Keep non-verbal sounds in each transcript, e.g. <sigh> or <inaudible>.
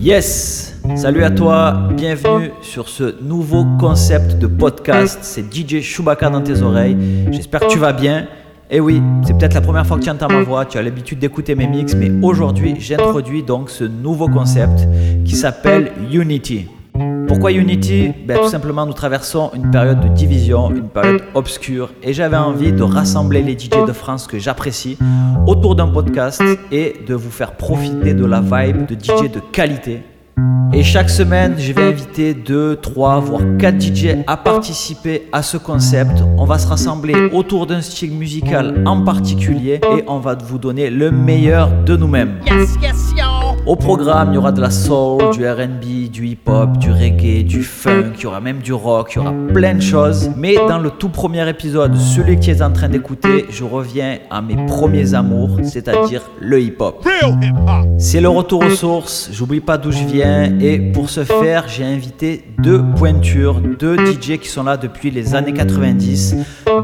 Yes Salut à toi, bienvenue sur ce nouveau concept de podcast. C'est DJ Chewbacca dans tes oreilles. J'espère que tu vas bien. Et eh oui, c'est peut-être la première fois que tu entends ma voix, tu as l'habitude d'écouter mes mix, mais aujourd'hui j'introduis donc ce nouveau concept qui s'appelle Unity. Pourquoi Unity ben, Tout simplement, nous traversons une période de division, une période obscure, et j'avais envie de rassembler les DJ de France que j'apprécie autour d'un podcast et de vous faire profiter de la vibe de DJ de qualité. Et chaque semaine, je vais inviter 2, 3, voire 4 DJ à participer à ce concept. On va se rassembler autour d'un style musical en particulier et on va vous donner le meilleur de nous-mêmes. Yes, yes, au programme, il y aura de la soul, du RB, du hip-hop, du reggae, du funk, il y aura même du rock, il y aura plein de choses. Mais dans le tout premier épisode, celui qui est en train d'écouter, je reviens à mes premiers amours, c'est-à-dire le hip-hop. C'est le retour aux sources, j'oublie pas d'où je viens et pour ce faire, j'ai invité deux pointures, deux DJ qui sont là depuis les années 90,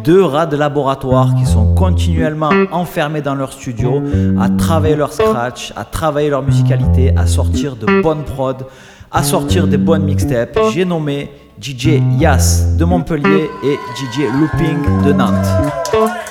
deux rats de laboratoire qui sont continuellement enfermés dans leur studio à travailler leur scratch, à travailler leur musique à sortir de bonnes prods, à sortir des bonnes mixtapes. J'ai nommé DJ Yas de Montpellier et DJ Looping de Nantes.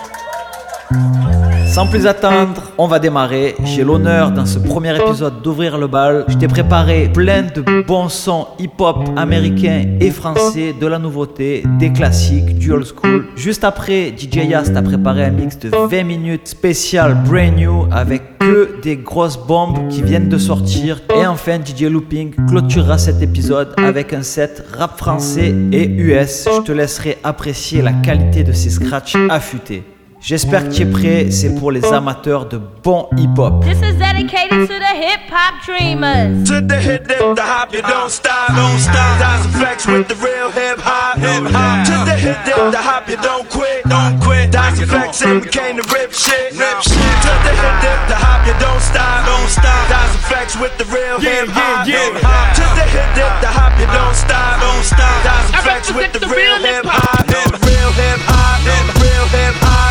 Sans plus attendre, on va démarrer. J'ai l'honneur dans ce premier épisode d'ouvrir le bal. Je t'ai préparé plein de bons sons hip-hop américains et français, de la nouveauté, des classiques, du old school. Juste après, DJ Yas t'a préparé un mix de 20 minutes spécial brand new avec que des grosses bombes qui viennent de sortir. Et enfin, DJ Looping clôturera cet épisode avec un set rap français et US. Je te laisserai apprécier la qualité de ces scratchs affûtés. J'espère que tu es prêt, c'est pour les amateurs de bon hip-hop. This is dedicated to the hip-hop dreamers. To the hip, the hop, you don't stop, don't stop. That's flex with the real hip-hop, hip-hop. To the hip, the hop, you don't quit, don't quit. That's flex and we came to rip shit, rip shit. To the hip, the hop, you don't stop, don't stop. That's flex with the real hip-hop, hip-hop. To the hip, the hop, you don't stop, don't stop. That's flex with the real hip-hop,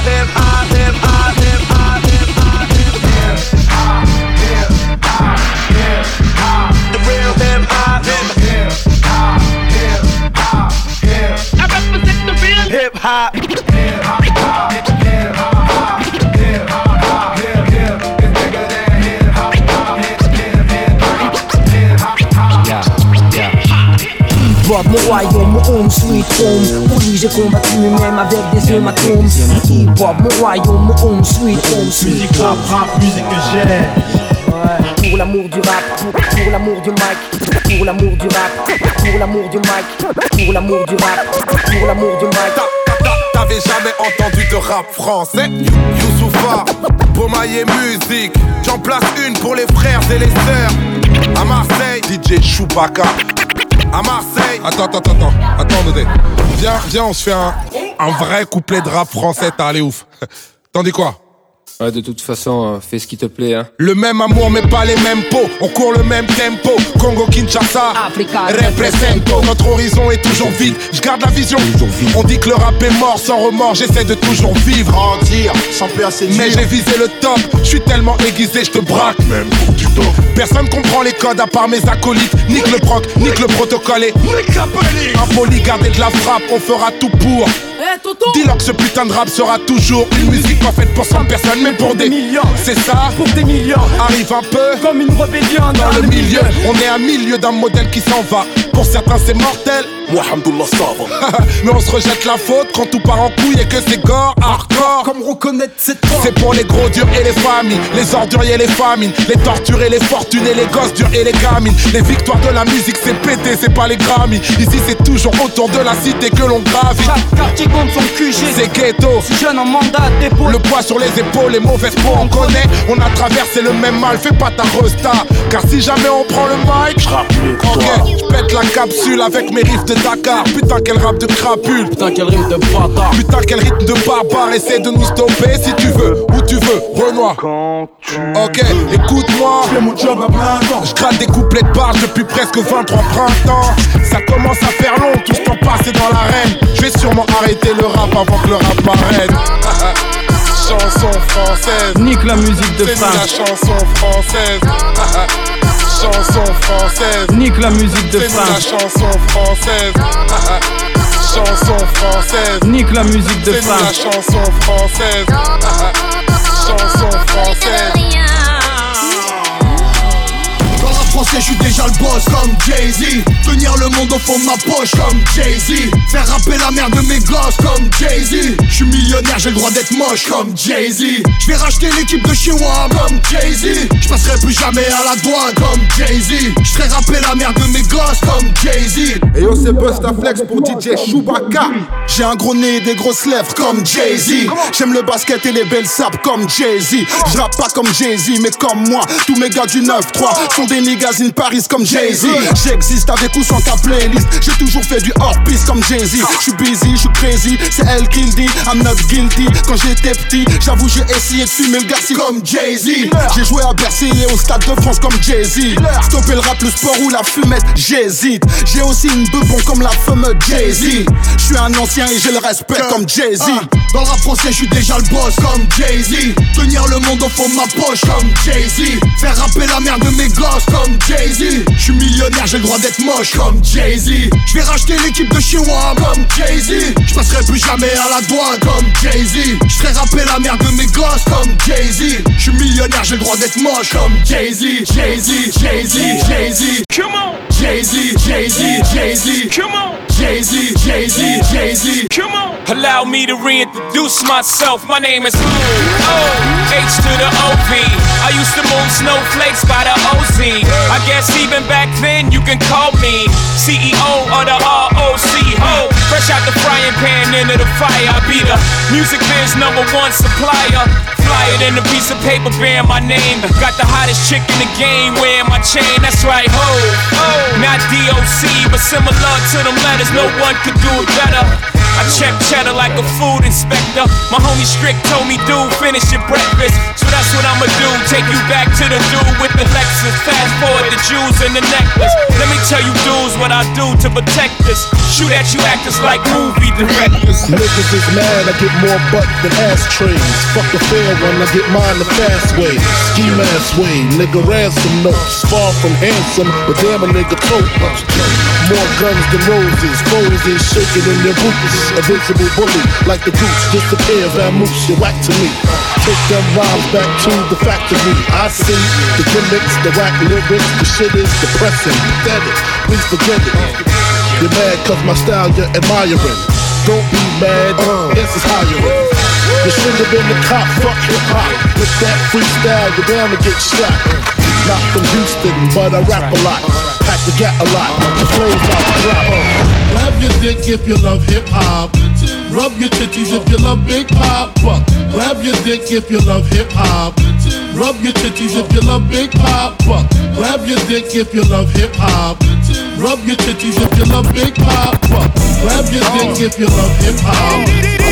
hip-hop. Mon royaume, mon home sweet home. Oui, j'ai combattu même avec des hématomes. Hip hop, mon royaume, mon home sweet home. Musique rap, rap, musique que j'aime. Pour l'amour du rap, pour, l'amour du mic, pour l'amour du rap, pour l'amour du mic, pour l'amour du rap, pour l'amour du mic. T'avais jamais entendu de rap français? Youssoufa, Bomaye musique J'en place une pour les frères et les sœurs À Marseille, DJ Chewbacca à Marseille. Attends, attends, attends, attends, Viens, viens, on se fait un, un vrai couplet de rap français, t'as allé ouf. <laughs> T'en dis quoi? De toute façon, euh, fais ce qui te plaît. Hein. Le même amour, mais pas les mêmes pots. On court le même tempo. Congo, Kinshasa, Africa, represento. Notre horizon est toujours vide. Je garde la vision. On dit que le rap est mort sans remords. J'essaie de toujours vivre. Grandir, sans peur, c'est Mais j'ai visé le top. Je suis tellement aiguisé, je te braque. Même pour du top. Personne comprend les codes à part mes acolytes. Nique le proc, nique le protocole et nique la police. Impoli, garder de la frappe. On fera tout pour. Dis-leur que ce putain de rap sera toujours une musique pas faite pour 100 personnes, mais pour des millions. C'est ça Pour des millions. Arrive un peu comme une rébellion dans, le milieu. On est à milieu d'un modèle qui s'en va. Pour certains, c'est mortel. Moi, <laughs> Mais on se rejette la faute quand tout part en couille et que c'est gore, hardcore. Comme reconnaître cette C'est pour les gros durs et les familles, les orduriers et les famines, les torturés, les fortunés, les gosses durs et les gamines. Les victoires de la musique, c'est pété, c'est pas les Grammy. Ici, c'est toujours autour de la cité que l'on gravit. Chaque quartier compte son QG. C'est ghetto. Si jeune en mandat d'épaule. Le poids sur les épaules, les mauvaises peaux, on connaît. On a traversé le même mal, fais pas ta resta. Car si jamais on prend le mic, je je pète la capsule avec mes riffs de Dakar. Putain, quel rap de crapule. Putain, quel rythme de bâtard. Putain, quel rythme de barbare. Essaie de nous stopper si tu veux, où tu veux, Renoir. Ok, écoute-moi. Je mon job à plein temps. Je gratte des couplets de barge depuis presque 23 printemps. Ça commence à faire long, tout ce temps passé dans l'arène. Je vais sûrement arrêter le rap avant que le rap m'arrête. <laughs> chanson française. Nique la musique de C'est la chanson française. <laughs> chanson française. Nique la musique de nous la chanson française. <laughs> Chanson française. Nique la musique de nous la chanson française. <laughs> Chanson française. La français, je suis déjà le boss comme Jay-Z. Tenir le monde au fond de ma poche comme Jay-Z. Faire rapper la mère de mes gosses comme Jay-Z. Je suis millionnaire, j'ai le droit d'être moche comme Jay-Z. Je vais racheter l'équipe de chez moi comme Jay-Z. Je passerai plus jamais à la douane comme Jay-Z. Je ferai rapper la mère de mes gosses comme Jay-Z. Et yo, c'est Busta Flex pour DJ Chewbacca. J'ai un gros nez et des grosses lèvres comme Jay-Z. J'aime le basket et les belles sapes comme Jay-Z. Je rappe pas comme Jay-Z, mais comme moi. Tous mes gars du 9-3 sont des niggas Paris comme Jay-Z. J'existe avec ou sans ta playlist. J'ai toujours fait du hors-piste comme Jay-Z. Je suis busy, je suis crazy. C'est elle qui le dit. I'm not guilty. Quand j'étais petit, j'avoue, j'ai essayé de fumer le garci comme Jay-Z. J'ai joué à Bercy et au Stade de France comme Jay-Z. Stopper le rap, le sport ou la fumette, j'hésite. J'ai aussi une bebon comme la fameuse Jay-Z. Je suis un ancien et j'ai le respect comme Jay-Z. Dans le rap français, je suis déjà le boss comme Jay-Z. Tenir le monde au fond de ma poche comme Jay-Z. Faire rapper la mère de mes gosses comme Jay-Z. Je suis millionnaire, j'ai le droit d'être moche comme Jay-Z. Je vais racheter l'équipe de moi comme Jay-Z. Je passerai plus jamais à la douane comme Jay-Z. Je ferai rapper la mère de mes gosses comme Jay-Z. Je suis millionnaire, j'ai le droit d'être moche comme Jay-Z. Jay-Z, Jay-Z, Jay-Z. Come on, Jay-Z, Jay-Z, Jay-Z. Jay-Z, Jay-Z, Jay-Z. come on. Allow me to reintroduce myself. My name is O H to the O V. I used to move snowflakes by the OZ. I guess even back then you can call me CEO of the ROC. Ho, fresh out the frying pan into the fire. I be the music biz number one supplier. Fly it in a piece of paper bearing my name. Got the hottest chick in the game wearing my chain. That's right, ho. Not DOC, but similar to them letters. No one could do it better. I check cheddar like a food inspector. My homie Strick told me, dude, finish your breakfast. So that's what I'ma do. Take you back to the dude with the Lexus. Fast forward the jewels and the necklace. Let me tell you, dudes, what I do to protect us. Shoot at you actors like movie directors. Niggas is mad, I get more butt than ashtrays. Fuck the fair one, I get mine the fast way. Ski mask way, nigga ransom notes. Far from handsome, but damn a nigga tote. More guns than roses, foes is shaking in their boots. Invincible bully, like the goose, disappear, vamoose, you whack to me. Take them rhymes back to the factory. I see the gimmicks, the whack lyrics, the shit is depressing, pathetic. Please forget it. You're mad cause my style you're admiring. Don't be mad, uh. this is hiring. You should have been the cop, fuck hip hop. With that freestyle, you're bound to get shot. Not from Houston, but I rap a lot. Pack the gat a lot. The flows out drop. Grab your dick if you love hip hop. Rub your titties if you love Big Papa. Grab your dick if you love hip hop. Rub your titties if you love Big Papa. Grab your dick if you love hip hop. Rub your titties if you love Big Papa. Grab your dick if you love hip hop.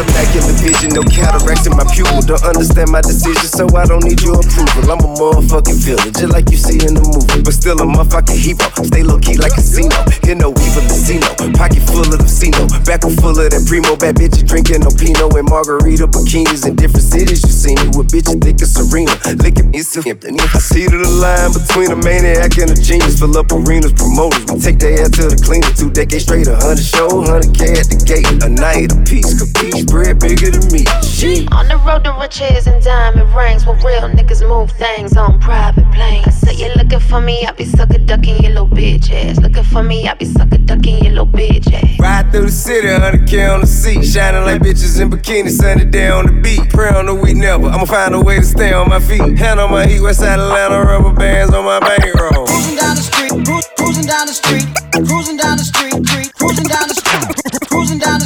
immaculate vision, no cataracts in my pupil. Don't understand my decision, so I don't need your approval. I'm a motherfucking villain, just like you see in the movie. But still a motherfucking hero. Stay low key like a casino. Hear no evil casino. Pocket full of casino. Back full of that primo. Bad bitches drinking no Pinot and margarita bikinis in different cities. You see me with bitches thick as Serena. At me, so. I see the line between a maniac and a genius. Fill up arenas, promoters. We take their ass to the cleaners. Two decades straight, a hundred show, hundred K at the gate. A night, a piece, capiche, bread bigger than me. Shit. On the road to riches and diamond rings, where real niggas move things on private planes. So you looking for me, I be sucker ducking your little bitch ass. Looking for me, I be sucker ducking your little bitch ass. Ride through the city, 100K on the seat. Shining like bitches in bikinis, sunny day on the beat. Pray on the week never. I'ma find a way to stay on my feet. Hand on my heat, west side Atlanta, rubber bands on my bankroll. Cruising down the street, cru- cruising down the street, cruising down the street,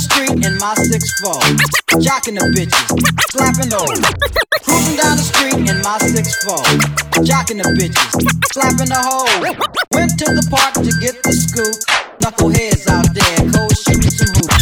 street in my six four, jocking the bitches, slapping those. Cruising down the street in my six four, jocking the bitches, slapping the hoe. Went to the park to get the scoop. Knuckleheads out there, go shoot some hoops.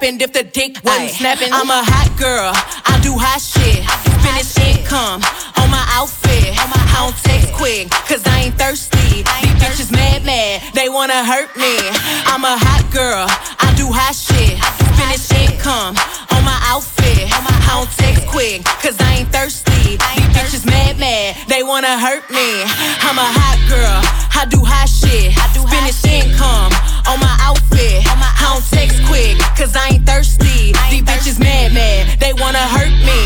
happened if the dick wasn't snapping. I'm a hot girl, I do hot shit. Finish income on my outfit. I don't text quick, cause I ain't thirsty. These bitches mad, mad, they wanna hurt me. I'm a hot girl, I do hot shit. Finish income on my outfit. I don't text quick, cause I ain't thirsty. These bitches mad, mad, they wanna hurt me. I'm a hot girl, I do hot shit. Finish income on my outfit. Hurt me.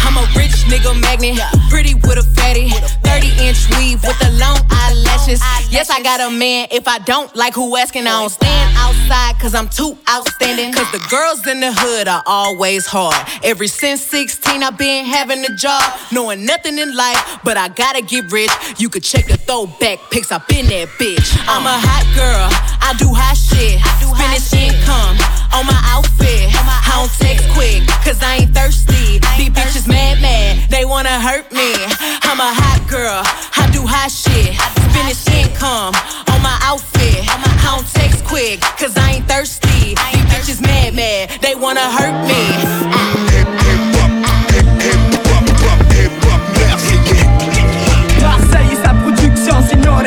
I'm a rich nigga magnet, pretty with a fatty, 30 inch weave with the long eyelashes. Yes, I got a man. If I don't like who asking, I don't stand outside cause I'm too outstanding. Cause the girls in the hood are always hard. Ever since 16, I've been having a job, knowing nothing in life, but I gotta get rich. You could check the throwback pics, I've been that bitch. I'm a hot girl, I do hot shit. I do Finish income on my outfit. I don't text quick, cause I ain't thirsty. These bitches mad, mad, they wanna hurt me. I'm a hot girl, I do hot shit. Finish income on my outfit. I don't text quick, cause I ain't thirsty. These bitches mad, mad, they wanna hurt me. Marseille et sa production, signore.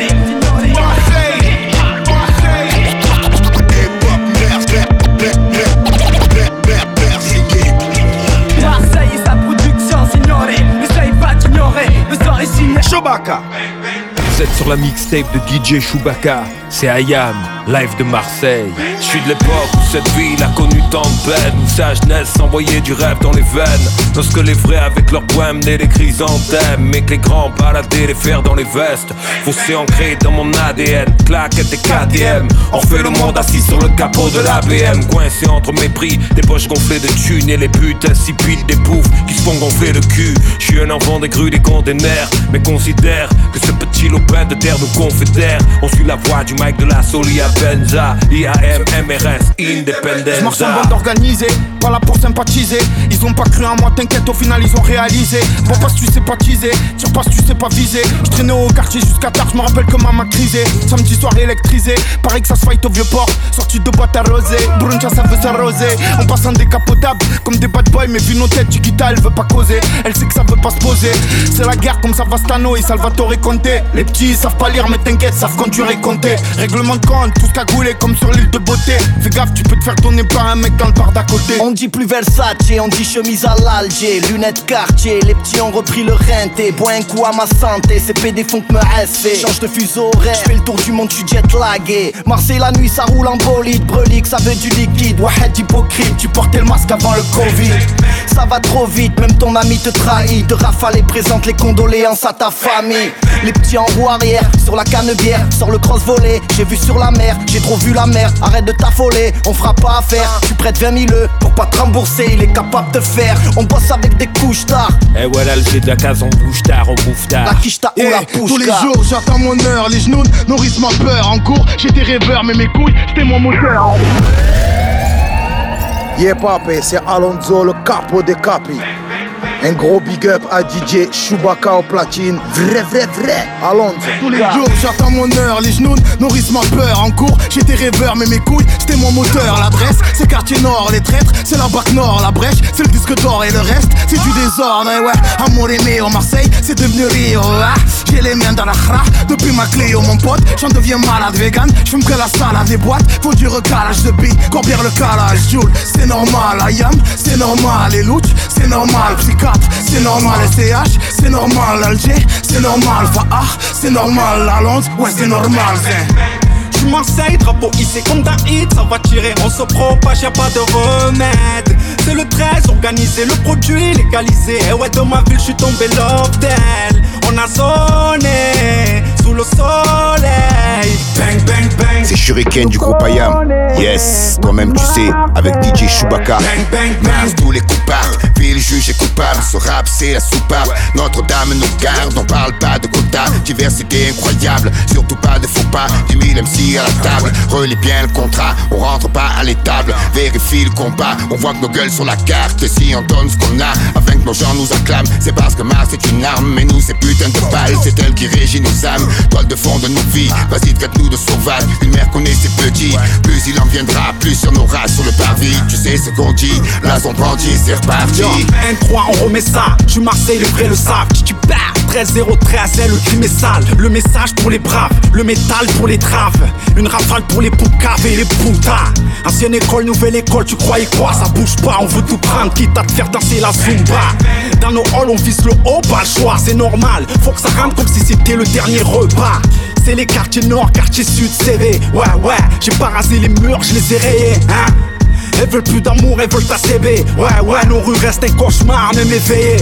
Marseille et sa production, signore. N'essaye pas d'ignorer, le soir est signé. Chewbacca. Sur la mixtape de DJ Chewbacca, c'est Ayam, live de Marseille. Je suis de l'époque où cette ville a connu tant de peine, où sa jeunesse envoyait du rêve dans les veines. Lorsque les vrais avec leurs poèmes naient les chrysanthèmes, mais que les grands baladaient les fers dans les vestes. Fossé ancré dans mon ADN, claquettes et KTM. On fait le monde assis sur le capot de la BM, coincé entre mépris, des poches gonflées de thunes et les putes insipides des bouffes qui se font gonfler le cul. Je suis un enfant des grues des containers, mais considère que ce petit lopin de terre nous confédère. On suit la voie du mic de la Solia Benza, IAM, MRS, Je marche en bande organisée, pas là pour sympathiser. Ils ont pas cru en moi, t'inquiète, au final ils ont réalisé. Bon, parce que tu sais pas teaser, tire pas si tu sais pas viser. Je traînais au quartier jusqu'à tard, je me rappelle que maman crisé. Samedi soir électrisé, pareil que ça se fight au vieux port. Sorti de boîte arrosée, bruncha ça veut s'arroser. On passe en décapotable, comme des bad boys, mais vu nos têtes, Chiquita elle veut pas causer. Elle sait que ça veut pas se poser. C'est la guerre comme Savastano et Salvatore Conte. Les petits savent pas lire, mais t'inquiète, savent conduire et compter. Règlement de compte, tout cagoulé comme sur l'île de beauté. Fais gaffe, tu peux te faire donner par un mec dans le bar d'à côté. On dit plus Versace, on dit chemise à l'Alger, lunettes quartier, les petits ont repris le renté, bois un coup à ma santé, ces PD font que me rester. Change de fuseau horaire, je fais le tour du monde, tu jet lagué. Marseille la nuit, ça roule en bolide, brelique, ça veut du liquide, Wahed hypocrite, tu portais le masque avant le Covid. Ça va trop vite, même ton ami te trahit, de rafale et présente les condoléances à ta famille. Les petits en roue arrière, sur la canne bière, sors le cross volet, j'ai vu sur la mer, j'ai trop vu la mer, arrête de t'affoler, on fera pas affaire, tu prêtes 20 000 pour pas te rembourser, il est capable de faire, on bosse avec des couches tard. Eh ouais, l'Alger de la case, on bouge tard, on bouffe tard. La quiche ou la Eh, pouche tous les jours j'attends mon heure, les genoux nourrissent ma peur. En cours, j'étais rêveur, mais mes couilles, c'était mon moteur. Yeah papé, c'est Alonso le capo des capis. Un gros big up à DJ Chewbacca au platine. Vrai, vrai, vrai. Alonso. Tous les jours j'attends mon heure, les genoux nourrissent ma peur. En cours, j'étais rêveur, mais mes couilles, c'était mon moteur. L'adresse, c'est quartier nord, les traîtres, c'est la bac nord, la brèche, c'est le disque d'or et le reste, c'est du désordre. Et ouais, amour aimé au Marseille, c'est devenu Rio. ah. J'ai les mains dans la depuis ma clé, oh mon pote, j'en deviens malade vegan. J'fume que la salade des boîtes, faut du recalage de billes, combien le calage, Joule, c'est normal, Ayam, c'est normal, les louches, c'est normal, psychiatre, c'est normal, SCH, c'est normal, Alger, c'est normal, Faah, c'est normal, la Londres, ouais, c'est normal, suis Marseille, drapeau hissé comme d'un hit, ça va tirer, on se propage, y'a pas de remède. C'est le 13, organisé, le produit légalisé. Et ouais, de ma ville, je suis tombé love. On a sonné sous le soleil. Bang, bang, bang. C'est shurikens du groupe Ayam. Yes, toi-même tu sais, avec DJ Chewbacca. Mince, tous les coups partent, ville juge est coupable. Ce rap c'est la soupape. Notre-Dame nous garde, on parle pas de quota. Diversité incroyable, surtout pas de faux pas. 10 000 MC à la table, relis bien le contrat. On rentre pas à l'étable, vérifie le combat. On voit que nos gueules sur la carte, et si on donne ce qu'on a, afin que nos gens nous acclament. C'est parce que Mars est une arme, mais nous c'est putain de balles. C'est elle qui régit nos âmes, toile de fond de nos vies. Vas-y, traite-nous de sauvages. Une mère connaît ses petits, plus il en viendra, plus on aura sur le parvis. Tu sais ce qu'on dit, là son bandit, c'est reparti. Yo, N3, on remet ça. Suis Marseille, les vrais le savent. Tu perds, 13 0 13 le crime est sale. Le message pour les braves, le métal pour les traves. Une rafale pour les poucaves et les putas. Ancienne école, nouvelle école, tu croyais quoi? Ça bouge pas, on veut tout prendre, quitte à te faire danser la zumba. Dans nos halls, on vise le haut, pas le choix, c'est normal. Faut que ça rentre comme si c'était le dernier repas. C'est les quartiers nord, quartier sud, CV. Ouais, ouais, j'ai pas rasé les murs, je les ai rayés, hein. Elles veulent plus d'amour, elles veulent ta CB. Ouais, ouais, nos rues restent un cauchemar, même éveillé.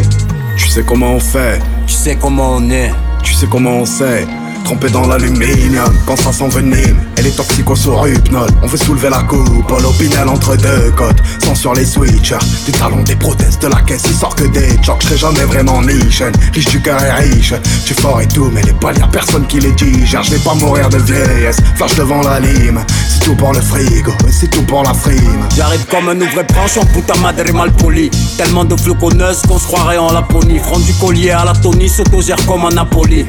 Tu sais comment on fait, Tu sais comment on est. tu sais comment on sait. Trempé dans l'aluminium, quand ça s'envenime, elle est toxico sur hypnose. On veut soulever la coupe, l'opinel entre deux côtes. Sans sur les switchers, des talons, des prothèses de la caisse, il sort que des chocs. Je jamais vraiment niche, riche du cœur et riche. Tu fort et tout, mais les y'a personne qui les digère. Je vais pas mourir de vieillesse, flash devant la lime. C'est tout pour le frigo, c'est tout pour la frime. J'arrive comme un ouvrier branche en puta madre mal poli. Tellement de floconneuses qu'on se croirait en Laponie. Front du collier à la Tony, s'autogère comme en Napoli.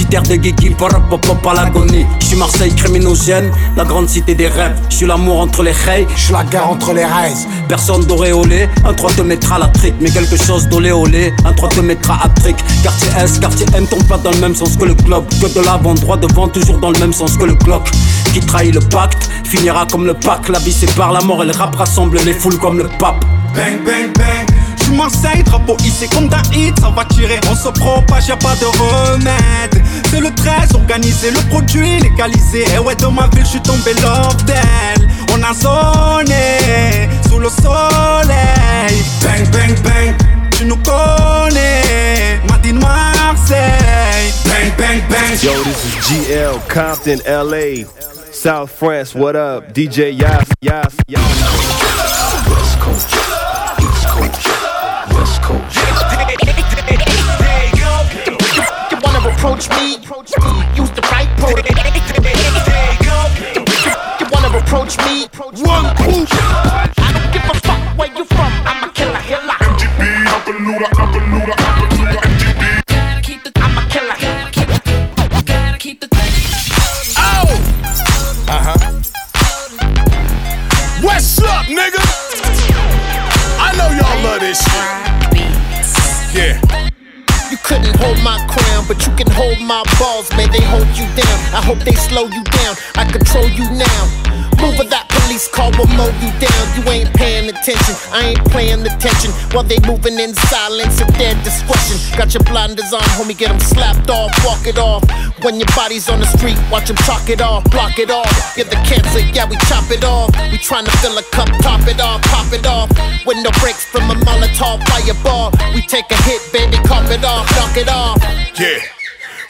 Petit air de geeky, pop à l'agonie. J'suis Marseille criminogène, la grande cité des rêves. J'suis l'amour entre les rails, j'suis la guerre entre les raies. Personne d'auréolé, un 3 te mettra la trique. Mais quelque chose d'olé olé, un 3 te mettra à trick. Quartier S, quartier M, tombe pas dans le même sens que le club. Que de l'avant, droit devant, toujours dans le même sens que le clock. Qui trahit le pacte, finira comme le pack. La vie sépare la mort et le rap rassemble les foules comme le pape. Bang, bang, bang. Marseille, drapeau comme d'un hit, ça va tirer. On se propage, y'a pas de remède. C'est le 13, organisé, le produit légalisé. Et ouais, dans ma ville, j'suis tombé love. On a zoné sous le soleil. Bang, bang, bang. Tu nous connais, Madine Marseille. Bang, bang, bang. Yo, this is GL Compton, LA, South France. What up, DJ Yas Yas Yas. West Coast. You wanna approach me? Use the right protocol. You wanna approach me? One cool. I don't give a fuck where you from. I'm a killer killer. MGB, Appalooda, Appalooda, Appalooda. MGB. I'm a killer. Oh! Uh huh. What's up, nigga? This shit. Yeah. You couldn't hold my crown, but you can hold my balls. May they hold you down. I hope they slow you down. I control you now. Move with that police car will mow you down. You ain't paying attention. I ain't playing attention while they moving in silence at their discretion. Got your blinders on, homie. Get them slapped off, walk it off. When your body's on the street, watch them chalk it off, block it off. Get the cancer, yeah, we chop it off. We tryna fill a cup, top it off, pop it off. When Window breaks from a Molotov fireball. We take a hit, baby, cop it off, knock it off. Yeah.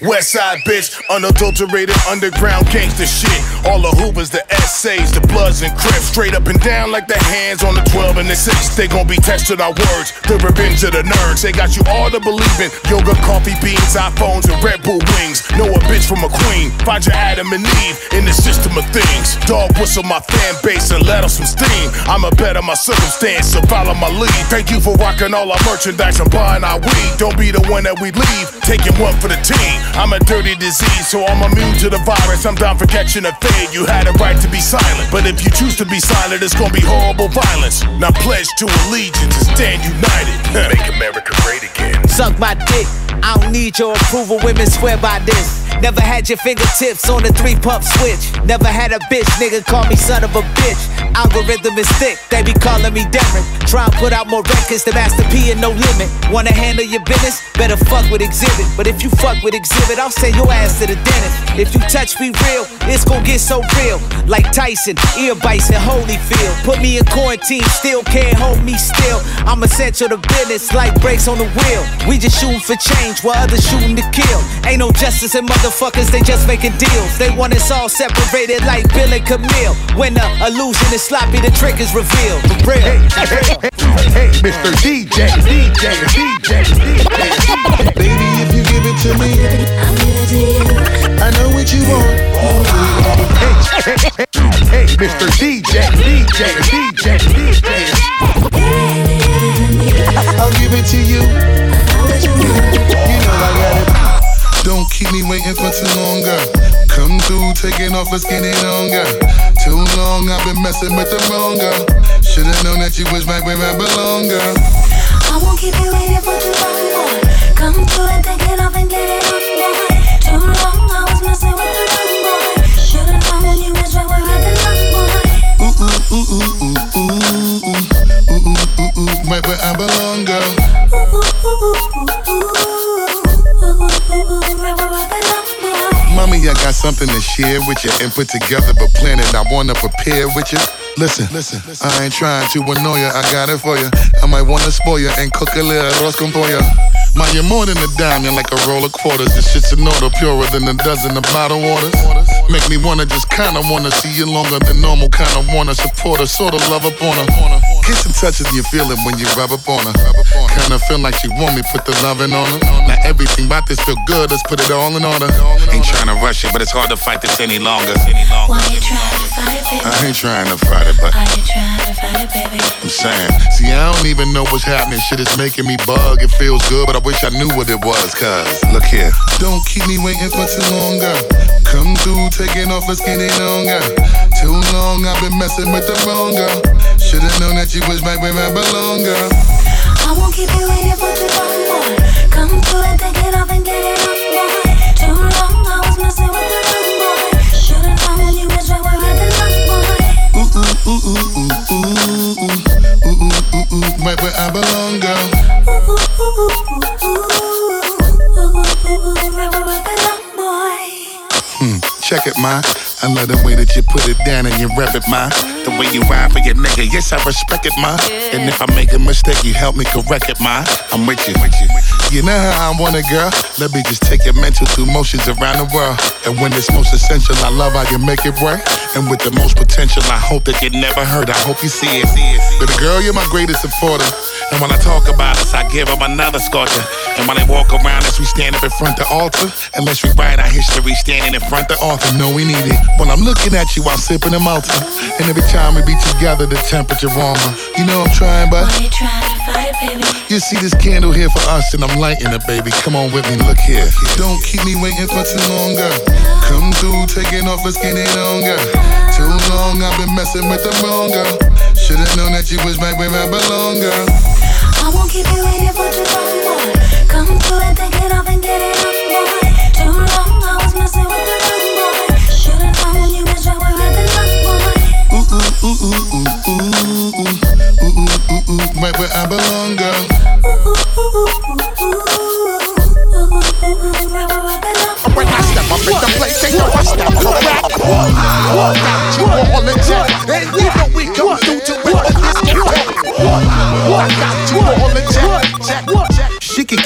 West side bitch, unadulterated underground gangster shit. All the hoopers, the essays, the bloods and crips, straight up and down like the hands on the 12 and the 6. They gon' be tested our words, the revenge of the nerds. They got you all to believe in yoga, coffee beans, iPhones, and Red Bull wings. Know a bitch from a queen, find your Adam and Eve in the system of things. Dog whistle my fan base and let off some steam. I'ma better my circumstance, so follow my lead. Thank you for rocking all our merchandise and buying our weed. Don't be the one that we leave, taking one for the team. I'm a dirty disease, so I'm immune to the virus. I'm down for catching a fade. You had a right to be silent, but if you choose to be silent, it's gonna be horrible violence. Now pledge to allegiance and stand united. <laughs> Make America great again. Suck my dick. I don't need your approval. Women swear by this. Never had your fingertips on the three pump switch. Never had a bitch, nigga call me son of a bitch. Algorithm is thick, they be calling me Derek. Try and put out more records than Master P and no limit. Wanna handle your business? Better fuck with exhibit. But if you fuck with exhibit, I'll send your ass to the dentist. If you touch me real, it's gon' get so real. Like Tyson, ear bites and Holyfield. Put me in quarantine, still can't hold me still. I'm essential to business like brakes on the wheel. We just shooting for change while others shooting to kill. Ain't no justice in my motherfuckers, they just making deals. They want us all separated like Bill and Camille. When the illusion is sloppy, the trick is revealed. For real. Hey, hey, Mr. DJ, DJ, DJ, DJ. Baby, if you give it to me, I know what you want. Hey, hey, hey, hey, Mr. DJ, DJ, DJ, DJ. I'll give it to you. You know I got it. Don't keep me waiting for too long, girl. Come through, taking off, let's get it on. Too long, I've been messing with the wrong girl. Should've known that you was right where I belong, girl. I won't keep you waiting for too long, boy. Come through and take it off and get it off, boy. Too long, I was messing with the wrong boy. Should've known you was right where I belong, boy. Ooh, ooh, ooh, ooh, ooh, ooh, ooh, ooh, ooh, ooh, ooh, right where I belong, girl. Mommy, I got something to share with you and put together, but plan it. I wanna prepare with you. Listen, listen, listen. I ain't trying to annoy you. I got it for you. I might wanna spoil you and cook a little arroz con pollo. Ma, you're more than a dime, you're like a roll of quarters. This shit's an order purer than a dozen of bottled waters. Make me wanna just kinda wanna see you longer than normal. Kinda wanna support her, sorta love up on her. Kiss and touch is you feel it when you rub up on her. Kinda feel like she want me, put the loving on her. Now everything about this feel good, let's put it all in order. Ain't trying to rush it, but it's hard to fight this any longer. Why you trying to fight, baby? I ain't trying to fight it, but Why you trying to it, baby? I'm saying, see, I don't even know what's happening. Shit is making me bug. It feels good, but I wish I knew what it was. Cause look here, don't keep me waiting for too long, girl. Come through, taking off, get it on, girl. Too long, I've been messing with the wrong girl. Should've known that you was right where I belong, girl. I won't keep you waiting for too long, boy. Come through and take it off and get it off, boy. Too long, I was messing with the wrong Ooh, ooh, ooh, ooh, ooh, ooh, ooh, ooh, ooh, ooh, ooh, right where I belong, girl. Right where I belong, boy. Hmm, check it, ma. I love the way that you put it down and you rep it, ma. The way you ride for your nigga, yes, I respect it, ma. And if I make a mistake, you help me correct it, ma. I'm with you, with you. You know how I want it, girl. Let me just take your mental through motions around the world. And when it's most essential, I love how you make it work. And with the most potential, I hope that you never hurt. I hope you see it. But girl, you're my greatest supporter. And when I talk about us, I give them another sculpture. And when they walk around us, we stand up in front the altar. Unless we write our history standing in front the author. No, we need it. When I'm looking at you, I'm sipping a Malta. And every time we be together, the temperature warmer. You know I'm trying, but you trying to fight baby? you see this candle here for us, and I'm lighting it, baby. Come on with me, look here. Don't keep me waiting for too long, girl. Come through, taking off, let's get it on, girl. Too long, I've been messing with the wrong girl. Should've known that you was right where I belong, girl. I won't keep you waiting for too long, boy. Come through and take it off and get it off, boy. Too long, I was messing with right where I belong, boy.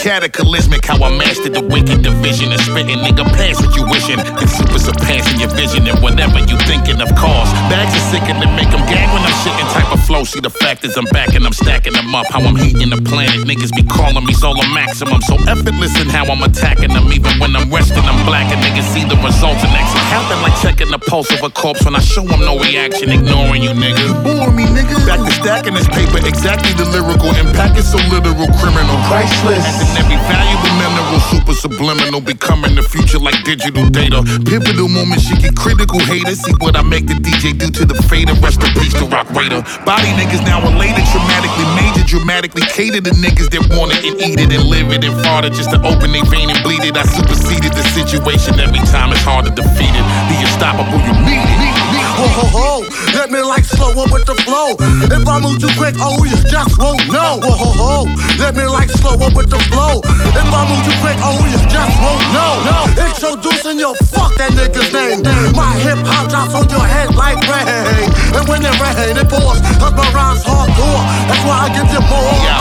Cataclysmic how I mastered the wicked division and spitting nigga past what you wishing. And super surpassing your vision and whatever you thinking of cause. Bags are sickin' and make them gag when I'm shitting type of flow. See the fact is I'm back and I'm stacking them up. How I'm heating the planet. Niggas be calling me solar maximum. So effortless in how I'm attacking them. Even when I'm resting, I'm black and niggas see the results and exit. Happen like checking the pulse of a corpse when I show them no reaction, ignoring you nigga. Bore me, nigga. Back to stacking this paper, exactly the lyrical impact is so literal, criminal. Priceless. Every valuable mineral, super subliminal, becoming the future like digital data. Pivotal moment, she get critical haters. See what I make the DJ do to the fader. Rest in peace to Rock Raider. Body niggas now elated, dramatically major, dramatically cater to niggas that want it and eat it and live it and fart it just to open their vein and bleed it. I superseded the situation every time it's hard to defeat it. The unstoppable, you need it. Ho ho ho, let me like slow up with the flow. If I move too quick, oh you just won't know. Ho ho ho, let me like slow up with the flow. If I move too quick, oh you just won't know. No, introducing your fuck that nigga's name. My hip hop drops on your head like rain, and when it rain, it pours. Cause my rhymes hardcore. That's why I give you more. Yo,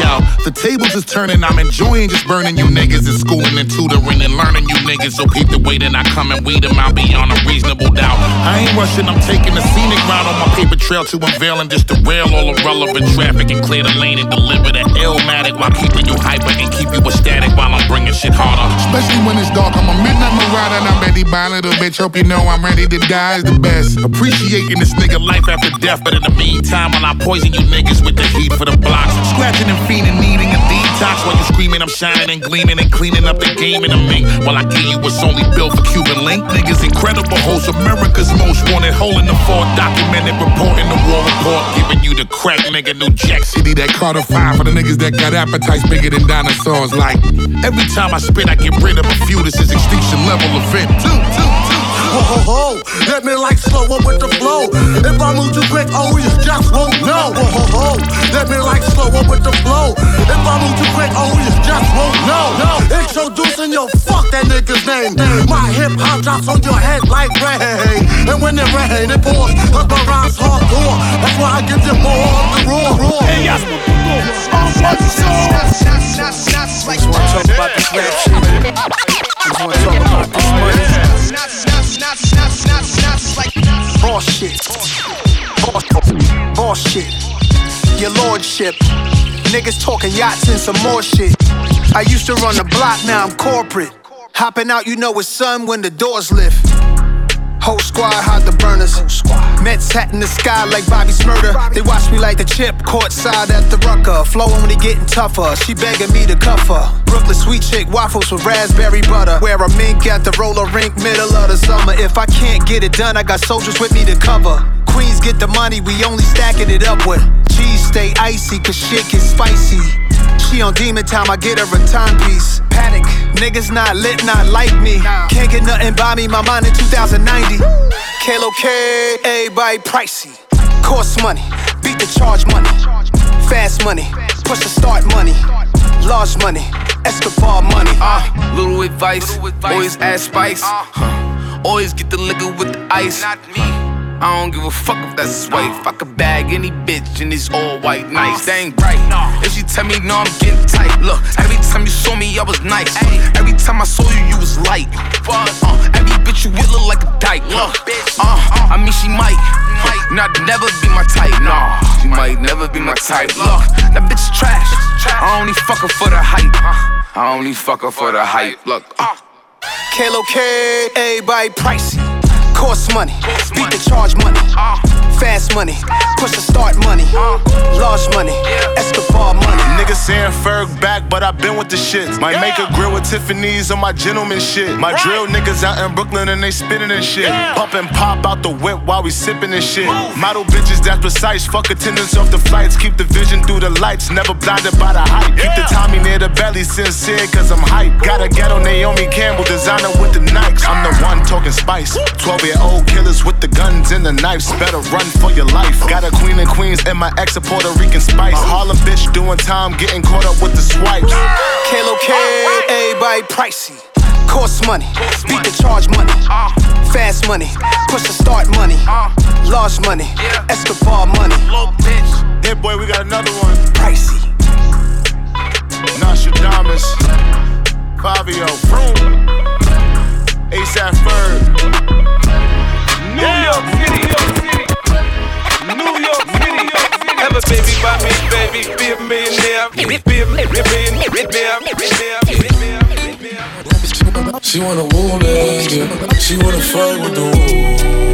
yo, The tables is turning, I'm enjoying just burning you niggas and schooling and tutoring and learning you niggas. So peep the way that I come and weed them out beyond a reasonable doubt. I ain't rushing, I'm taking the scenic route on my paper trail to unveil and just derail all the irrelevant traffic and clear the lane and deliver the illmatic while keeping you hyper and keep you ecstatic while I'm bringing shit harder. Especially when it's dark, I'm a midnight marauder and I'm ready by a little bitch. Hope you know I'm ready to die is the best. Appreciating this nigga life after death, but in the meantime, while I poison you niggas with the heat for the blocks, scratching and fiending, needing a while you screaming, I'm shining and gleaming and cleaning up the game in a mink. While I give you what's only built for Cuban link. Niggas incredible host, America's most wanted. Hole in the fall, documented, reporting the war report. Giving you the crack, nigga, New Jack City, that Carter 5 for the niggas that got appetites bigger than dinosaurs. Like, every time I spit, I get rid of a few. This is extinction level event. Two, two. Ho ho ho, let me like slow up with the flow. If I move too quick, oh you just won't know. Ho ho ho, let me like slow up with the flow. If I move too quick, oh you just won't know. No, introducing your fuck that nigga's name. My hip hop drops on your head like rain, and when it rain, it pours. Cause my rhymes hardcore. That's why I give you more of the raw. Hey, yes, Just wanna talk this rap shit. Just wanna talk about this money. Your lordship. Niggas talking yachts and some more shit. I used to run the block, now I'm corporate. Hopping out, you know it's sun when the doors lift. Whole squad hot the burners. Mets hat in the sky like Bobby Shmurda. They watch me like the chip, courtside at the rucker. Flowing when he getting tougher. She begging me to cuff her. Brooklyn sweet chick, waffles with raspberry butter. Wear a mink at the roller rink, middle of the summer. If I can't get it done, I got soldiers with me to cover. Queens get the money, we only stacking it up with. Cheese stay icy, cause shit get spicy. She on demon time, I get her a timepiece. Panic, niggas not lit, not like me. Can't get nothing by me, my mind in 2090. Kalo K, everybody pricey. Cost money, beat the charge money. Fast money, push the start money. Large money, Escobar money. Uh, little advice, always add spice. Huh. Always get the liquor with the ice. Not me. I don't give a fuck if that's his wife. I could bag any bitch in it's all white nice. That ain't right. If she tell me no, I'm getting tight. Look, every time you saw me, I was nice. Every time I saw you, you was light. Uh, every bitch you with look like a dyke. Look, uh, I mean she might, not never be my type. Nah, she might never be my type. Look, that bitch trash. I only fuck her for the hype. I only fuck her for the hype. Look, uh. Kalo K, everybody pricey. Cost money, beat the charge money. Fast money, push the start money. Large money, Escobar money. Niggas saying Ferg back, but i been with the shits. Might make a grill with Tiffany's on my gentleman shit. My drill niggas out in Brooklyn and they spinning and shit. Pump and pop out the whip while we sipping and shit. Model bitches that's precise. Fuck attendance off the flights. Keep the vision through the lights. Never blinded by the hype. Keep the Tommy near the belly, sincere cause I'm hype. Gotta get on Naomi Campbell, designer with the Nikes. I'm the one talking spice. 12 year old killers with the guns and the knives. Better run for your life. Got a queen and queens and my ex a Puerto Rican spice. Uh-huh. Harlem bitch doing time, getting caught up with the swipes. Kalo K, everybody pricey. Cost money, beat the charge money. Uh. Fast money, push the start money. Uh. Large money, Escobar money. Yeah, boy, we got another one. Pricey. Nostradamus. Fabio. Vroom. ASAP Ferg. New York wanna woo me, she wanna fight with the wolves.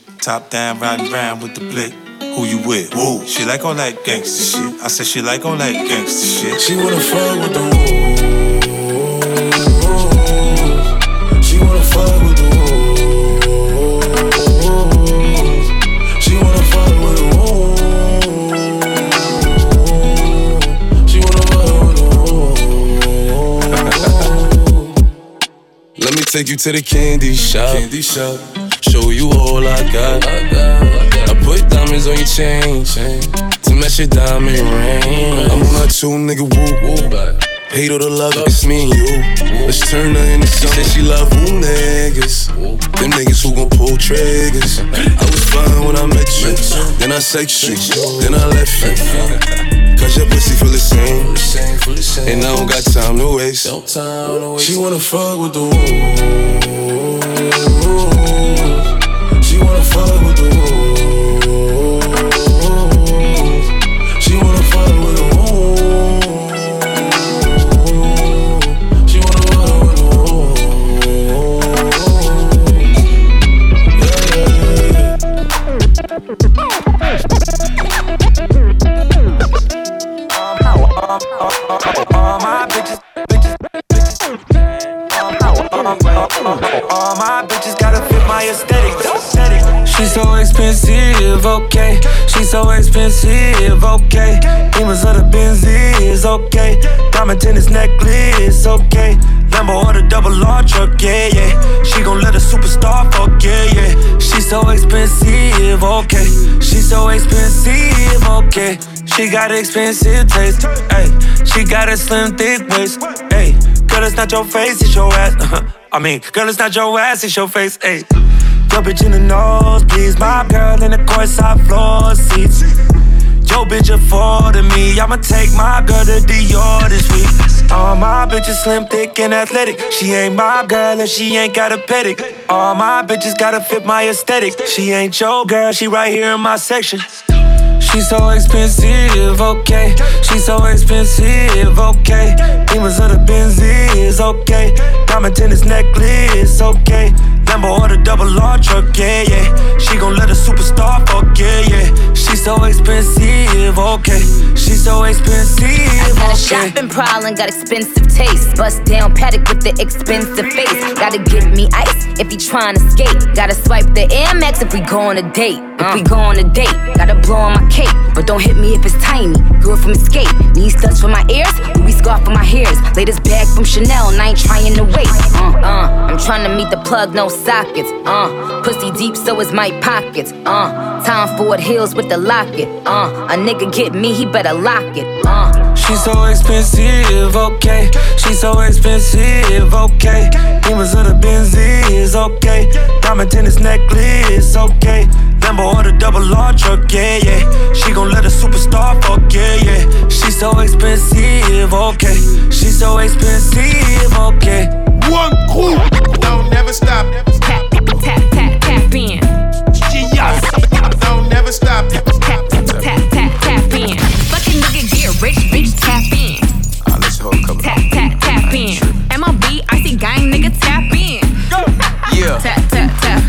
Top down, riding round with the blick. Who you with? Woo. She like all that gangsta shit. I said she like all that gangsta shit. She wanna fuck with the wolves. She wanna fuck with the wolves. She wanna fuck with the wolves. She wanna fuck with the wolves. Let me take you to the candy shop. Candy shop. Show you all I got. I put diamonds on your chain. To match your diamond ring. I'm on a two nigga woo woo. Hate all the love, it's me and you. Let's turn her into something. She love who niggas. Them niggas who gon' pull triggers. I was fine when I met you. Then I sex you. Then I left you. Cause your pussy feel the same. And I don't got time to waste. She wanna fuck with the wolves. Fuck with the so expensive, okay. Demons of the Benzies, okay. Diamond tennis necklace, okay. Lambo or the double R truck, yeah, yeah. She gon' let a superstar fuck, yeah, yeah. She's so expensive, okay. She's so expensive, okay. She got expensive taste, ayy. She got a slim, thick waist, ayy. Girl, it's not your face, it's your ass. <laughs> I mean, girl, it's not your ass, it's your face, ayy. Your bitch in the nose, please. My girl in the courtside floor seats. Yo, bitch affording me. I'ma take my girl to Dior this week. All my bitches slim, thick, and athletic. She ain't my girl and she ain't got a pedic. All my bitches gotta fit my aesthetic. She ain't your girl, she right here in my section. She's so expensive, okay. She's so expensive, okay. Demons of the Benzies, okay. Diamond tennis necklace, okay. Lambo or the double R truck, yeah, yeah. She gon' let a superstar fuck, yeah, yeah. She's so expensive, okay. She's so expensive, Got a shopping problem, got expensive taste. Bust down Patek with the expensive face. Gotta get me ice if you tryna skate. Gotta swipe the Air Max if we go on a date. If we go on a date, gotta blow on my cape. But don't hit me if it's tiny. Girl from Escape. Need studs for my ears, Louis scarf for my hairs. Latest bag from Chanel, and I ain't trying to wait. Uh, uh, I'm trying to meet the plug, no sockets. Uh, pussy deep, so is my pockets. Uh, Tom Ford heels with the locket. Uh, a nigga get me, he better lock it. Uh, She's so expensive, okay. She's so expensive, okay. Demons of the Benzies, okay. Diamond tennis necklace, okay. Lambo or the double R truck, yeah, yeah. She gon' let a superstar fuck, yeah, yeah. She's so expensive, okay. She's so expensive, okay. One crew, don't never stop. Tap, tap, tap, tap in. Yes. Don't never stop. Tap, tap, tap, tap in. Fucking nigga get rich,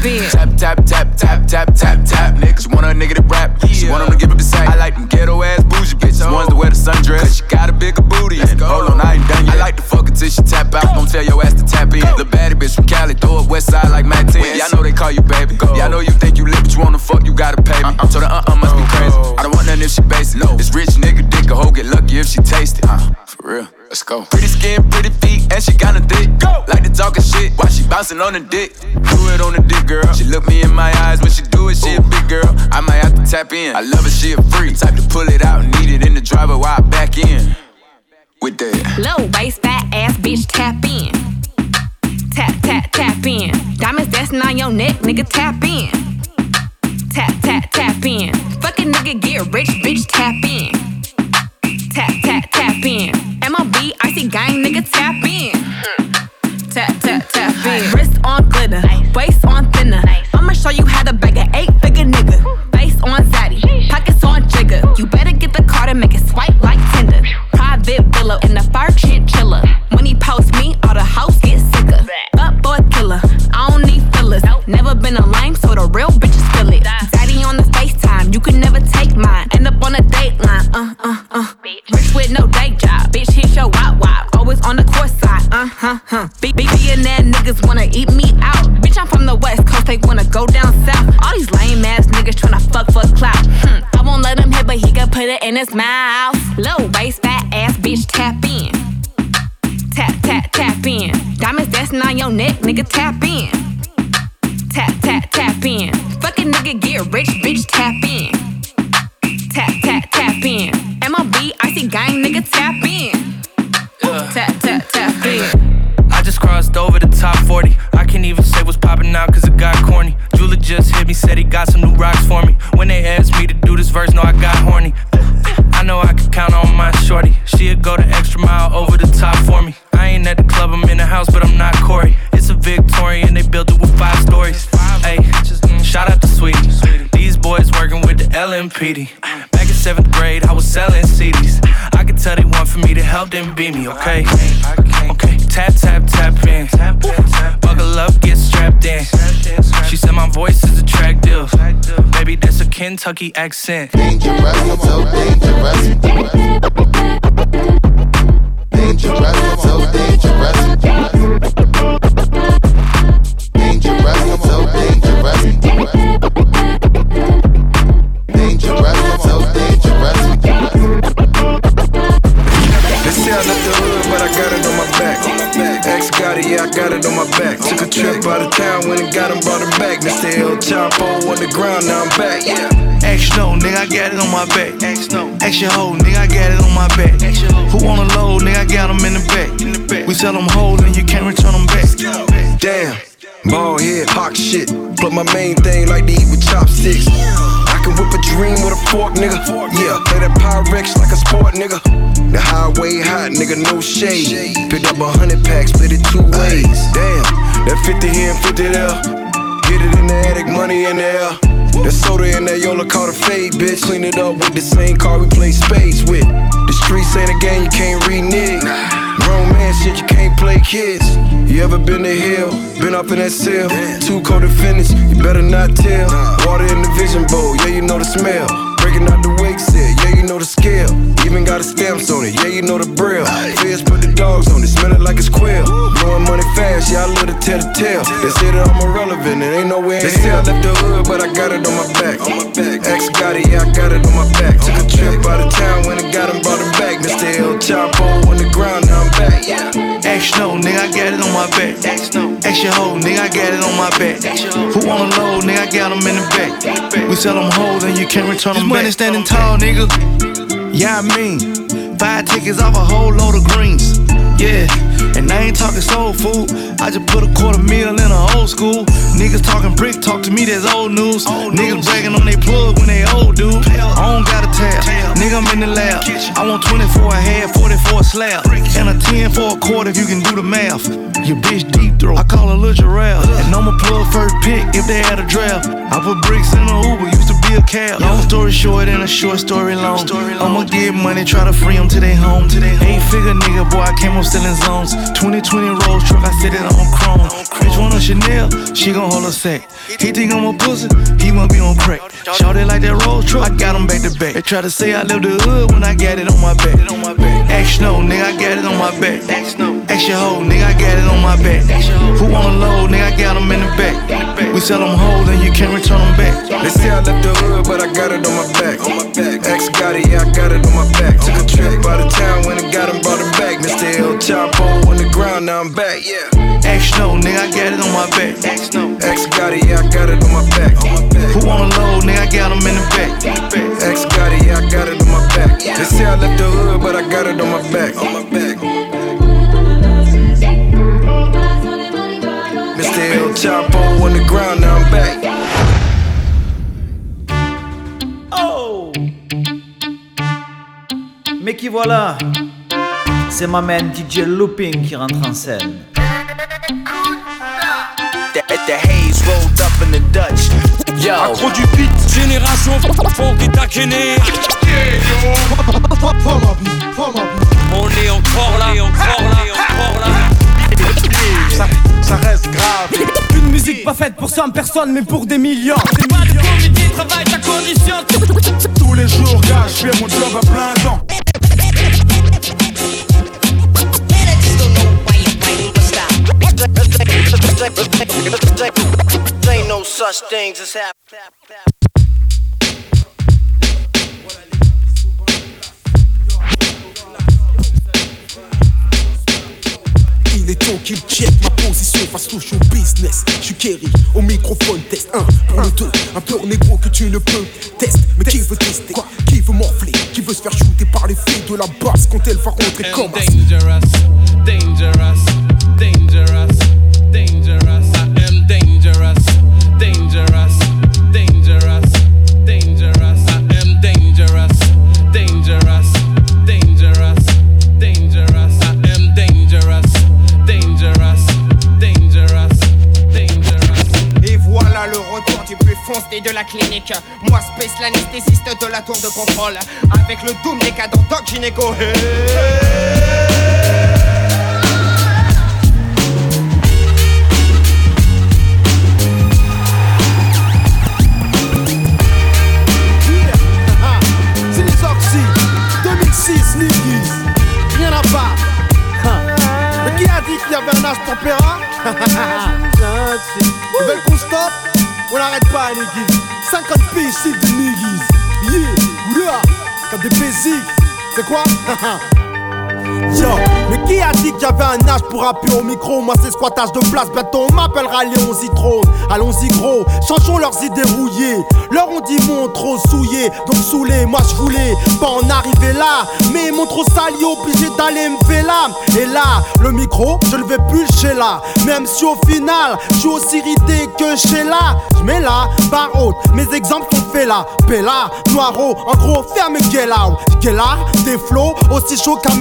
tap, tap. Tap, tap, tap, tap, tap. Niggas want a nigga to rap. She want him to give up the sack. I like them ghetto ass bougie bitches. Ones that wear the sundress. Cause she got a bigger booty. Hold on, I ain't done yet. I like to fuck till she tap out. Don't tell your ass to tap in. The baddie bitch from Cali, throw up west side like Mack 10. Yeah, I know they call you baby. Yeah, I know you think you lit, but you wanna fuck, you gotta pay me. I'm so the uh uh must be crazy. I don't want nothing if she basic. This rich nigga dick a hoe get lucky if she taste it. Uh, real. Let's go. Pretty skin, pretty feet, and she got a dick. Go. Like to talking shit while she bouncing on the dick. Do it on the dick, girl. She look me in my eyes when she do it. She a big girl. I might have to tap in. I love it, she a freak. Type to pull it out need eat it in the driver while I back in. With that. Low waist, fat ass bitch, tap in. Tap, tap, tap in. Diamonds dancing on your neck, nigga, tap in. Tap, tap, tap in. Fucking nigga get rich, bitch, tap in. Tap, tap, tap in. Tap. Wrist on glitter, Tell they want for me to help them beat me, okay? Okay, tap, tap, tap in. Buckle up, get strapped in. She said my voice is attractive. Baby, that's a Kentucky accent. Dangerous, so dangerous. Dangerous, so dangerous. Dangerous, so. Dangerous, I got it on my back. Ex got it, yeah, I got it on my back. Took a trip out of town, went and got him, brought him back. Mr. El Chapo on the ground, now I'm back, yeah. No, nigga, I got it on my back. Action hoe, nigga, I got it on my back. Who wanna load, nigga, I got them in the back. We sell them whole and you can't return them back. Damn, ball head, hawk shit. But my main thing like to eat with chopsticks. I can whip a dream with a fork, nigga. Yeah, play that Pyrex like a sport, nigga. The highway hot, nigga, no shade. Picked up a hundred packs, split it two ways. Damn, that 50 here and 50 there. Get it in the attic, money in the air. That soda in that Yola called a fade, bitch. Clean it up with the same car we play spades with. The streets ain't a game you can't renege. Grown man shit, you can't play kids. You ever been to hill? Been up in that cell? Too cold to finish, you better not tell. Water in the vision bowl, yeah, you know the smell. Breaking out the wake set, yeah, you know the scale. Even got a stamps on it, yeah, you know the braille. Feds put the dogs on it, smell it like it's quail. Blowing money fast, yeah, I love to tell the tale. They say that I'm irrelevant, and ain't nowhere in They say I left the hood, but I got it on my back. Ex got it, yeah, I got it on my back. Took a trip out of town, when I got him, brought him back. Mr. El Chapo on the ground, now I'm back, yeah. Action no, nigga, I got it on my back. Action hoe, nigga, I got it on my back. Who wanna load, nigga, I got them in the back. We sell them whole and you can't return them back. Money standing tall, nigga. Yeah, I mean, five tickets off a whole load of greens. Yeah, and I ain't talking soul food. I just put a quarter meal in a old school. Niggas talking brick talk to me, that's old news. Old Niggas bragging on they plug when they old dude. I don't got a tab. Nigga, I'm in the lab. I want 24 a head, 44 a slab. And a 10 for a quarter if you can do the math. Your bitch deep throat. I call her Lil Giraffe. And I'ma plug first pick if they had a draft. I put bricks in a Uber, used to be a cab. Long story short and a short story long. I'ma get money, try to free them to they home. Eight figure nigga, boy, I came up selling zones. 2020 Rolls truck, I sit it on chrome. Bitch want a Chanel, she gon' hold a sec. He think I'm a pussy, he wanna be on crack. Shout it like that Rolls truck, I got him back to back. They try to say I live the hood when I got it on my back. Action no, nigga, I got it on my back. Action hoe, nigga, I got it on my back. Who wanna load, nigga, I got him in the back. We sell them whole and you can't return them back. They say I left the hood, but I got it on my back. Ex got it, yeah, I got it on my back. Took a trip out of town, when I got him, brought him back. Mr. El Chapo on the ground, now I'm back, yeah. Action no, nigga, I got it on my back. Ex got it, yeah, I got it on my back. Who wanna load, nigga, I got him in the back. Ex got it, yeah, I got it on my back. They say I left the hood, but I got it on my back. Mr. El Chapo on the ground, now I'm back. Oh Mais qui voilà C'est ma man DJ Looping qui rentre en scène. The, the haze rolled up in the Dutch. Yo. Accro du beat, génération funk et taquené. On est encore là, encore là, encore là. Ça, ça reste grave. Une musique pas faite pour 100 personnes, mais pour des millions. Des pas de comédie, travaille ta condition. Tous les jours, gars, je fais mon job à plein temps much things happened. Il est temps qu'il check ma position face au show business. Je suis Kerry, au microphone, test 1 pour le 2. Un peur négro que tu ne peux test. Mais qui veut tester? Quoi? Qui veut morfler? Qui veut se faire shooter par les filles de la basse quand elle va rentrer comme as dangerous, dangerous, dangerous, dangerous, foncé de la clinique. Moi, Space, l'anesthésiste de la tour de contrôle. Avec le doom des cadres Doc Gynéco. Ah, C'est les Oxy 2006 Niggas Rien à part Ah. Mais qui a dit qu'il y avait un âge pour Péra Ils veulent qu'on stoppe On n'arrête pas Niggas 50 pays ici de Niggas Yeah, oula. Comme des basics C'est quoi? <laughs> Yo, mais qui a dit qu'il y avait un âge pour rapper au micro? Moi c'est squattage de place, bientôt on m'appellera Léon Zitrone Allons-y gros, changeons leurs idées rouillées. Leur on dit mon trop souillé, donc saoulé Moi je voulais pas en arriver là. Mais m'ont trop sali, obligé d'aller me faire là. Et là, le micro, je le vais plus chez là. Même si au final, je suis aussi ridé que chez là. Je mets là, barre haute, mes exemples sont faits là. Bella, Noiro, en gros ferme Get là, des flots aussi chauds qu'un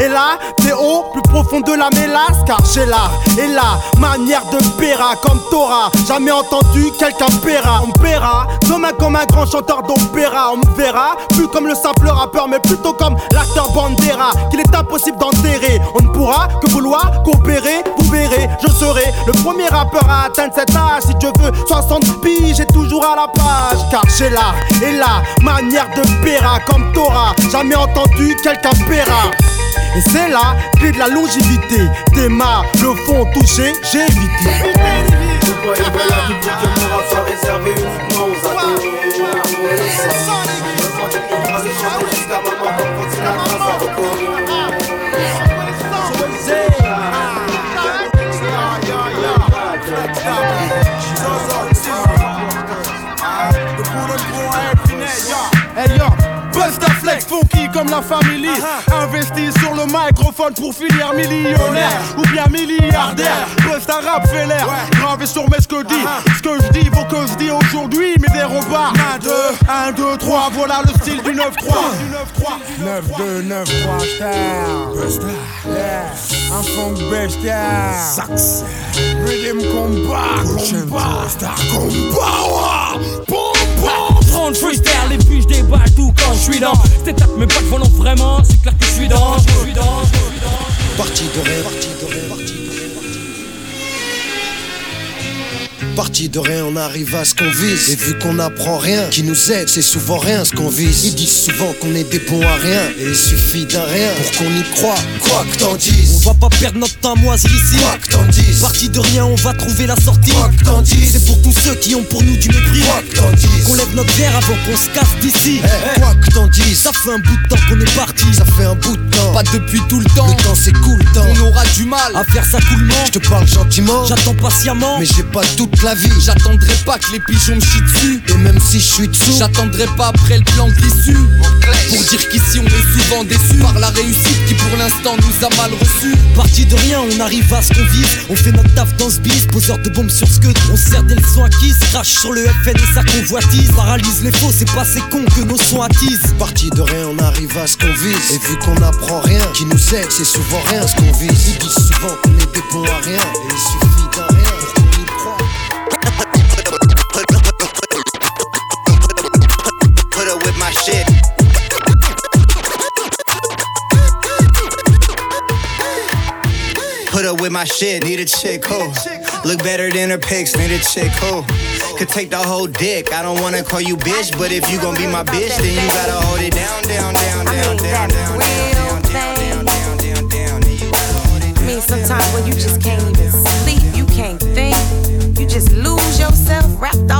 Et là, t'es haut, plus profond de la mélasse. Car j'ai l'art et la manière de Péra Comme Torah, jamais entendu quelqu'un paiera On paiera, demain comme un grand chanteur d'opéra. On me verra, plus comme le simple rappeur Mais plutôt comme l'acteur Bandera Qu'il est impossible d'enterrer. On ne pourra que vouloir coopérer Vous verrez, je serai le premier rappeur à atteindre cet âge. Si Dieu veut 60 piges, j'ai toujours à la page. Car j'ai l'art et la manière de Péra Comme Torah, jamais entendu quelqu'un paiera et c'est là, clé de la longévité. Tes mains le font toucher, j'ai évité. Que la famille Investi sur le microphone pour finir millionnaire Ou bien milliardaire. Busta rap fait l'air Gravé sur mes ce que dit Ce que je dis vaut que je dis aujourd'hui Mais des repas. 1, 2, 1, 2, 3 Voilà le style du 9-3 9-2, 9-3 star Busta Yeah Un funk bestia Sax Rhythm combat Combat. Star combat 30 freestyle, les puis je déballe tout quand je suis dans Cette tape mes potes volent vraiment, c'est clair que je suis dans, je suis dans. Parti rêve, parti rêve, parti rêve. Parti de rien, on arrive à ce qu'on vise. Et vu qu'on n'apprend rien, qui nous aide, c'est souvent rien ce qu'on vise. Ils disent souvent qu'on est des bons à rien. Et il suffit d'un rien pour qu'on y croit. Quoi que t'en dises. On va pas perdre notre temps ici. Quoi que t'en dises. Parti de rien, on va trouver la sortie. Quoi que t'en dises. C'est pour tous ceux qui ont pour nous du mépris. Quoi que t'en dises. Qu'on lève notre verre avant qu'on se casse d'ici. Eh, Quoi que t'en dises. Ça fait un bout de temps qu'on est parti. Ça fait un bout de temps. Pas depuis tout le temps. Le temps s'écoule, temps. On aura du mal à faire ça coulement. Je te parle gentiment. J'attends patiemment. Mais j'ai pas toute la vie. J'attendrai pas que les pigeons me chient dessus. Et même si je suis dessous, j'attendrai pas après le plan de l'issue. Pour dire qu'ici on est souvent déçus par la réussite qui pour l'instant nous a mal reçus. Parti de rien, on arrive à ce qu'on vise. On fait notre taf dans ce bis, poseur de bombes sur ce que on sert des leçons acquises. Crache sur le FN et sa convoitise. Paralyse les faux, c'est pas ces cons que nos sons attisent. Parti de rien, on arrive à ce qu'on vise. Et vu qu'on apprend rien, qui nous aide, c'est souvent rien ce qu'on vise. Ils disent souvent qu'on est des bons à rien. Et il suffit d'un rien Up with my shit. Need a chick who look better than her pics. Need a chick who could take the whole dick. I don't wanna call you bitch, but if you gon' be my bitch, then you gotta hold it down, down, down, down, down, down, down, down, down, down, down, down. I mean, sometimes when you just can't even sleep, you can't think, you just lose yourself, wrapped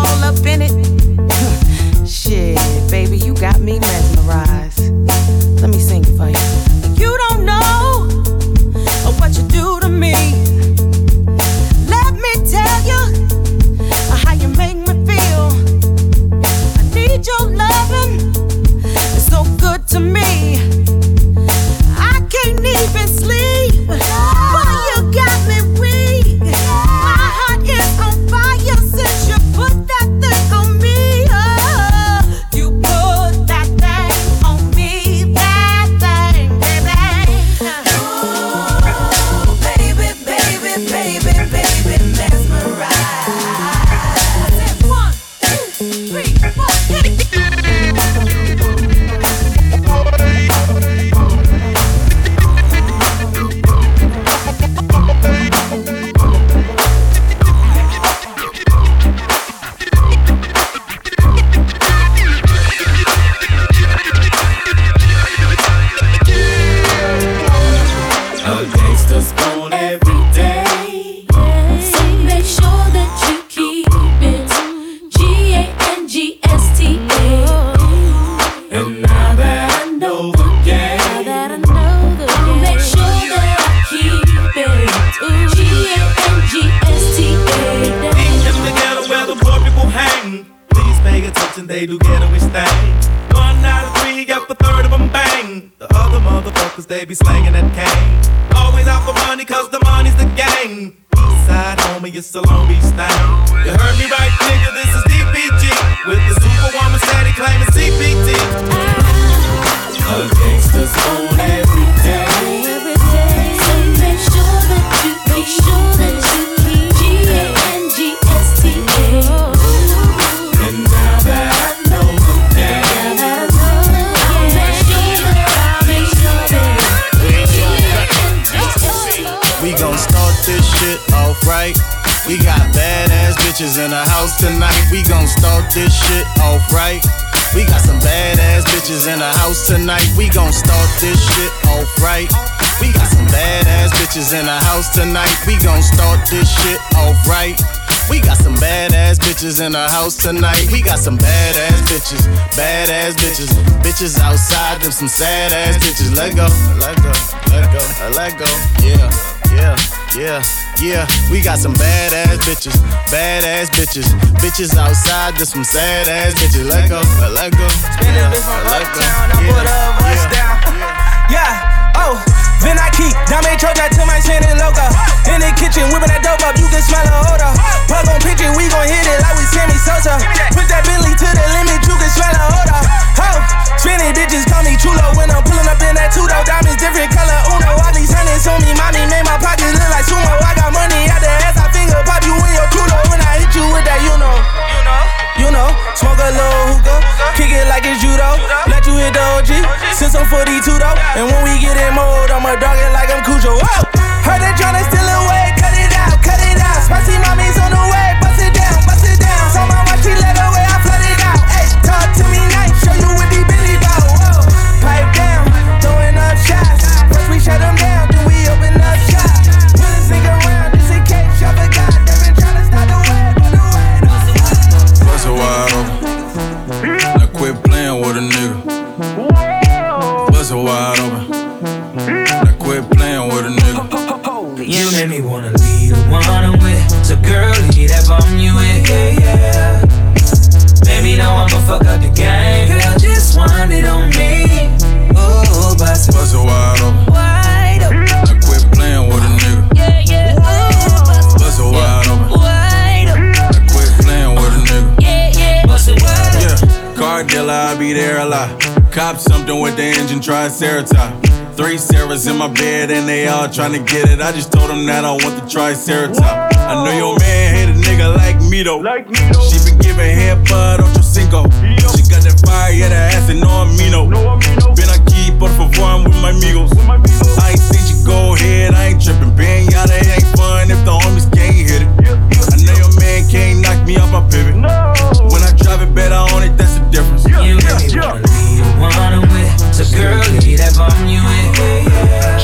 thing. The other motherfuckers, they be slangin' that cane. Always out for money, cause the money's the game. Side homie, it's a Long Beach thing. You heard me right, nigga, this is DPG. With the superwoman steady claimin' CPT. Ah. Uh, bitches in the house tonight. We gon' start this shit off right. We got some badass bitches in the house tonight. We gon' start this shit off right. We got some badass bitches in the house tonight. We gon' start this shit off right. We got some badass bitches in the house tonight. We got some badass bitches, badass bitches, bitches outside them some sad ass bitches. Let go, let go, let go, let go. Yeah, yeah, yeah, yeah. We got some badass bitches, badass bitches, bitches outside them some sad ass bitches. Let go, let go. Yeah, let go. Yeah, yeah. <laughs> Yeah, oh, then I keep Dame Troja to my chin and loca. In the kitchen, whipping that dope up, you can smell the odor. Plug on pitch it, we gon' hit it like we Sammy Sosa. Put that Bentley to the limit, you can smell the odor. Ho, spinning bitches call me chulo when I'm pulling up in that two door. Diamonds different color, uno. All these hundreds on me, mommy made my pockets look like sumo. I got money out the ass, I finger pop you in your culo when I hit you with that, you know. You know. You know, smoke a little hookah, kick it like it's judo. Let you hit the OG, since I'm 42 though. And when we get in mode, and they all tryna get it. I just told him that I want the Triceratops. I know your man hate a nigga like me though. like me She been giving head bud on your cinco. She got that fire, yeah, that ass and no amino. Been aquí, por favor, I'm with my amigos. I ain't seen you go ahead, I ain't tripping. Being yada ain't fun if the homies can't hit it. I know your man can't knock me off my pivot. No. When I drive it better on it, that's the difference. You made me wanna leave the one with. So girl, leave that bum you in. Yeah, yeah.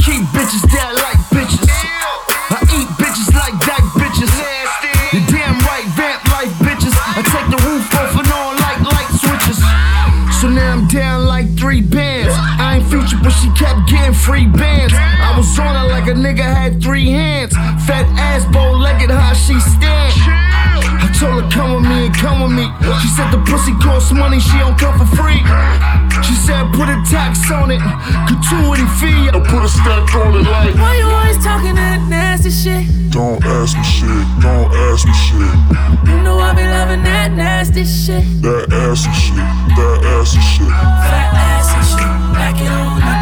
Keep bitches that like bitches. I eat bitches like dyke bitches. You damn right, vamp life bitches. I take the roof off and on like light switches. So now I'm down like three bands. I ain't featured, but she kept getting free bands. I was on her like a nigga had three hands. Fat ass, bow legged, how she stand. I told her come with me and come with me. She said the pussy costs money, she don't come for free. She said put a tax on it, gratuity fee. I put a stack on it like. Why you always talking that nasty shit? Don't ask me shit, don't ask me shit. You know I be loving that nasty shit. That ass and shit, that ass and shit. Fat ass and shit, back it on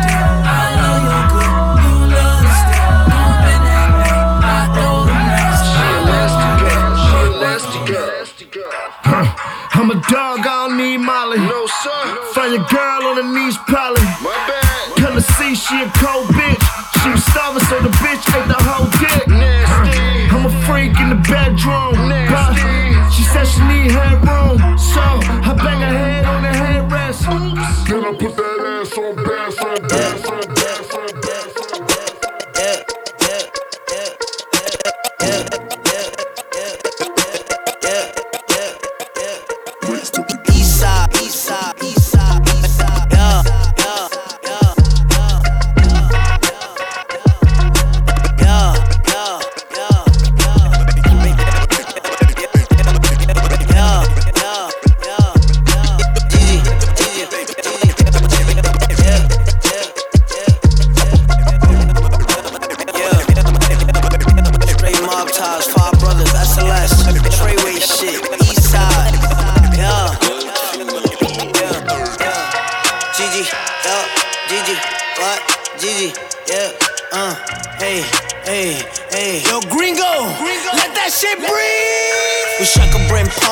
Find your girl on her knees, probably. my bad. Come to see she a cold bitch. She was starving, so the bitch ate the whole dick. Nasty. I'm a freak in the bedroom. Nasty. She said she need headroom.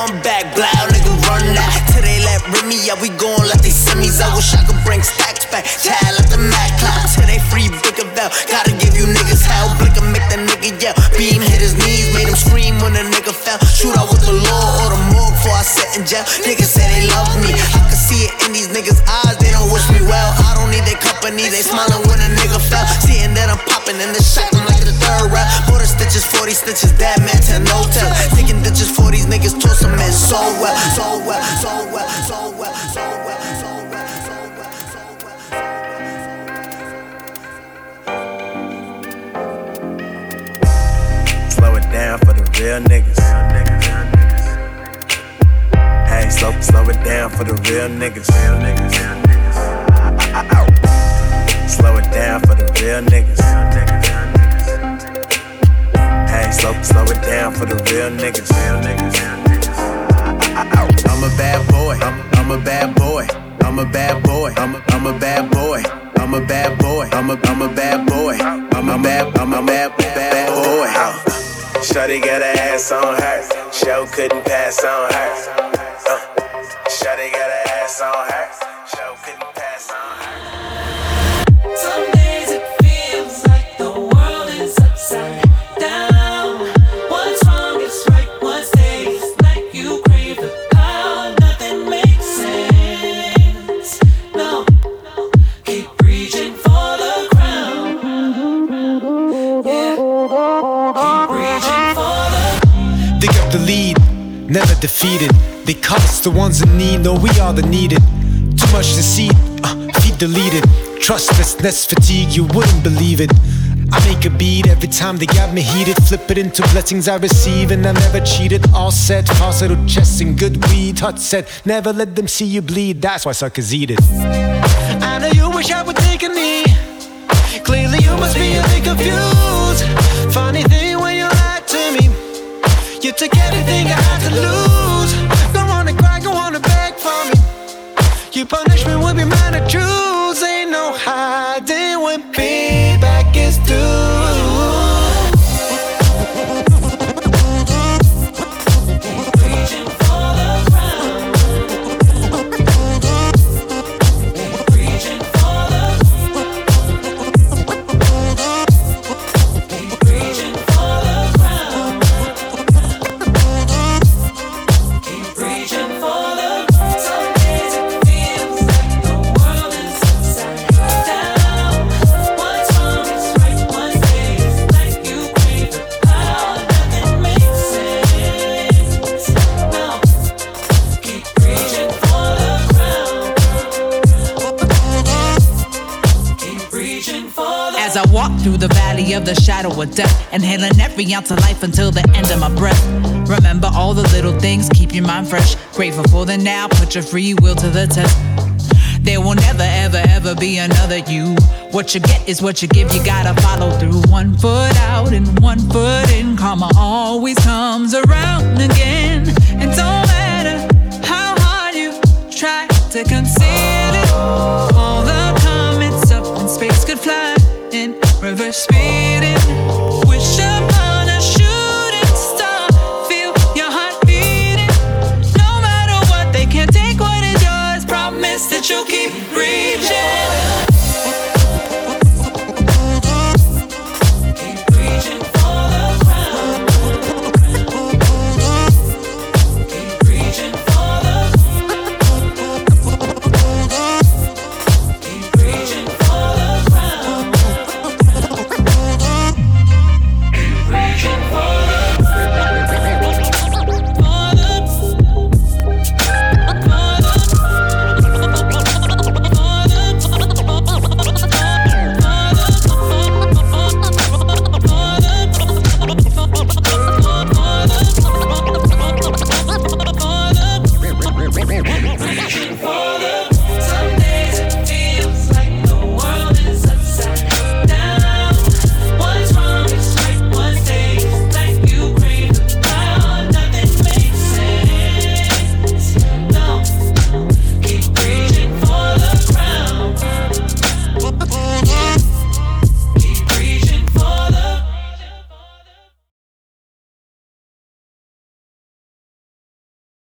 Bring back, blow, nigga, run that. Till they let Remy, yeah, we gon' let they semis. I wish I could bring stacks back, child at the Mac clock. Till they free Big Val, gotta give you niggas hell. Blick and make that nigga yell. Beam hit his knees, made him scream when the nigga fell. Shoot out with the law or the morgue before I sit in jail. Niggas say they love me, I can see it in these niggas' eyes. They don't wish me well. I don't need their company, they smiling when a nigga fell. Seeing that I'm popping in the shot, I'm like the third round. Border stitches, 40 stitches, that man to no tell. Niggas, toss them so well, so well, so well, so well, so well, down for the real niggas. Hey, slow, slow it down for the real niggas. Slow it down for the real niggas. Slow, it down for the real niggas. I'm a bad boy. I'm, a bad boy. I'm a bad boy. I'm a, I'm a bad boy. I'm a bad boy. I'm a, I'm a bad boy. I'm a bad, I'm a bad, bad boy. Shawty got her ass on her. Show couldn't pass on her. Uh, Shawty got her ass on her. The ones in need, no, we are the needed. Too much deceit, uh, feet deleted. Trustlessness, fatigue, you wouldn't believe it. I make a beat every time they got me heated. Flip it into blessings I receive, and I never cheated. All set, falsetto chest and good weed. Hot set, never let them see you bleed. That's why suckers eat it. I know you wish I would take a knee. Clearly, you must be a bit confused. Funny thing when you lied to me. You took everything I had to lose. You punish me with your man to choose. Ain't no hiding through the valley of the shadow of death, inhaling every ounce of life until the end of my breath. Remember all the little things, keep your mind fresh. Grateful for the now, put your free will to the test. There will never, ever, ever be another you. What you get is what you give, you gotta follow through. One foot out and one foot in. Karma always comes around again. And don't matter how hard you try to conceal it. All the comets up in space could fly Reverse speeding, wish upon a shooting star. Feel your heart beating. No matter what, they can't take what is yours. Promise that you'll keep reaching.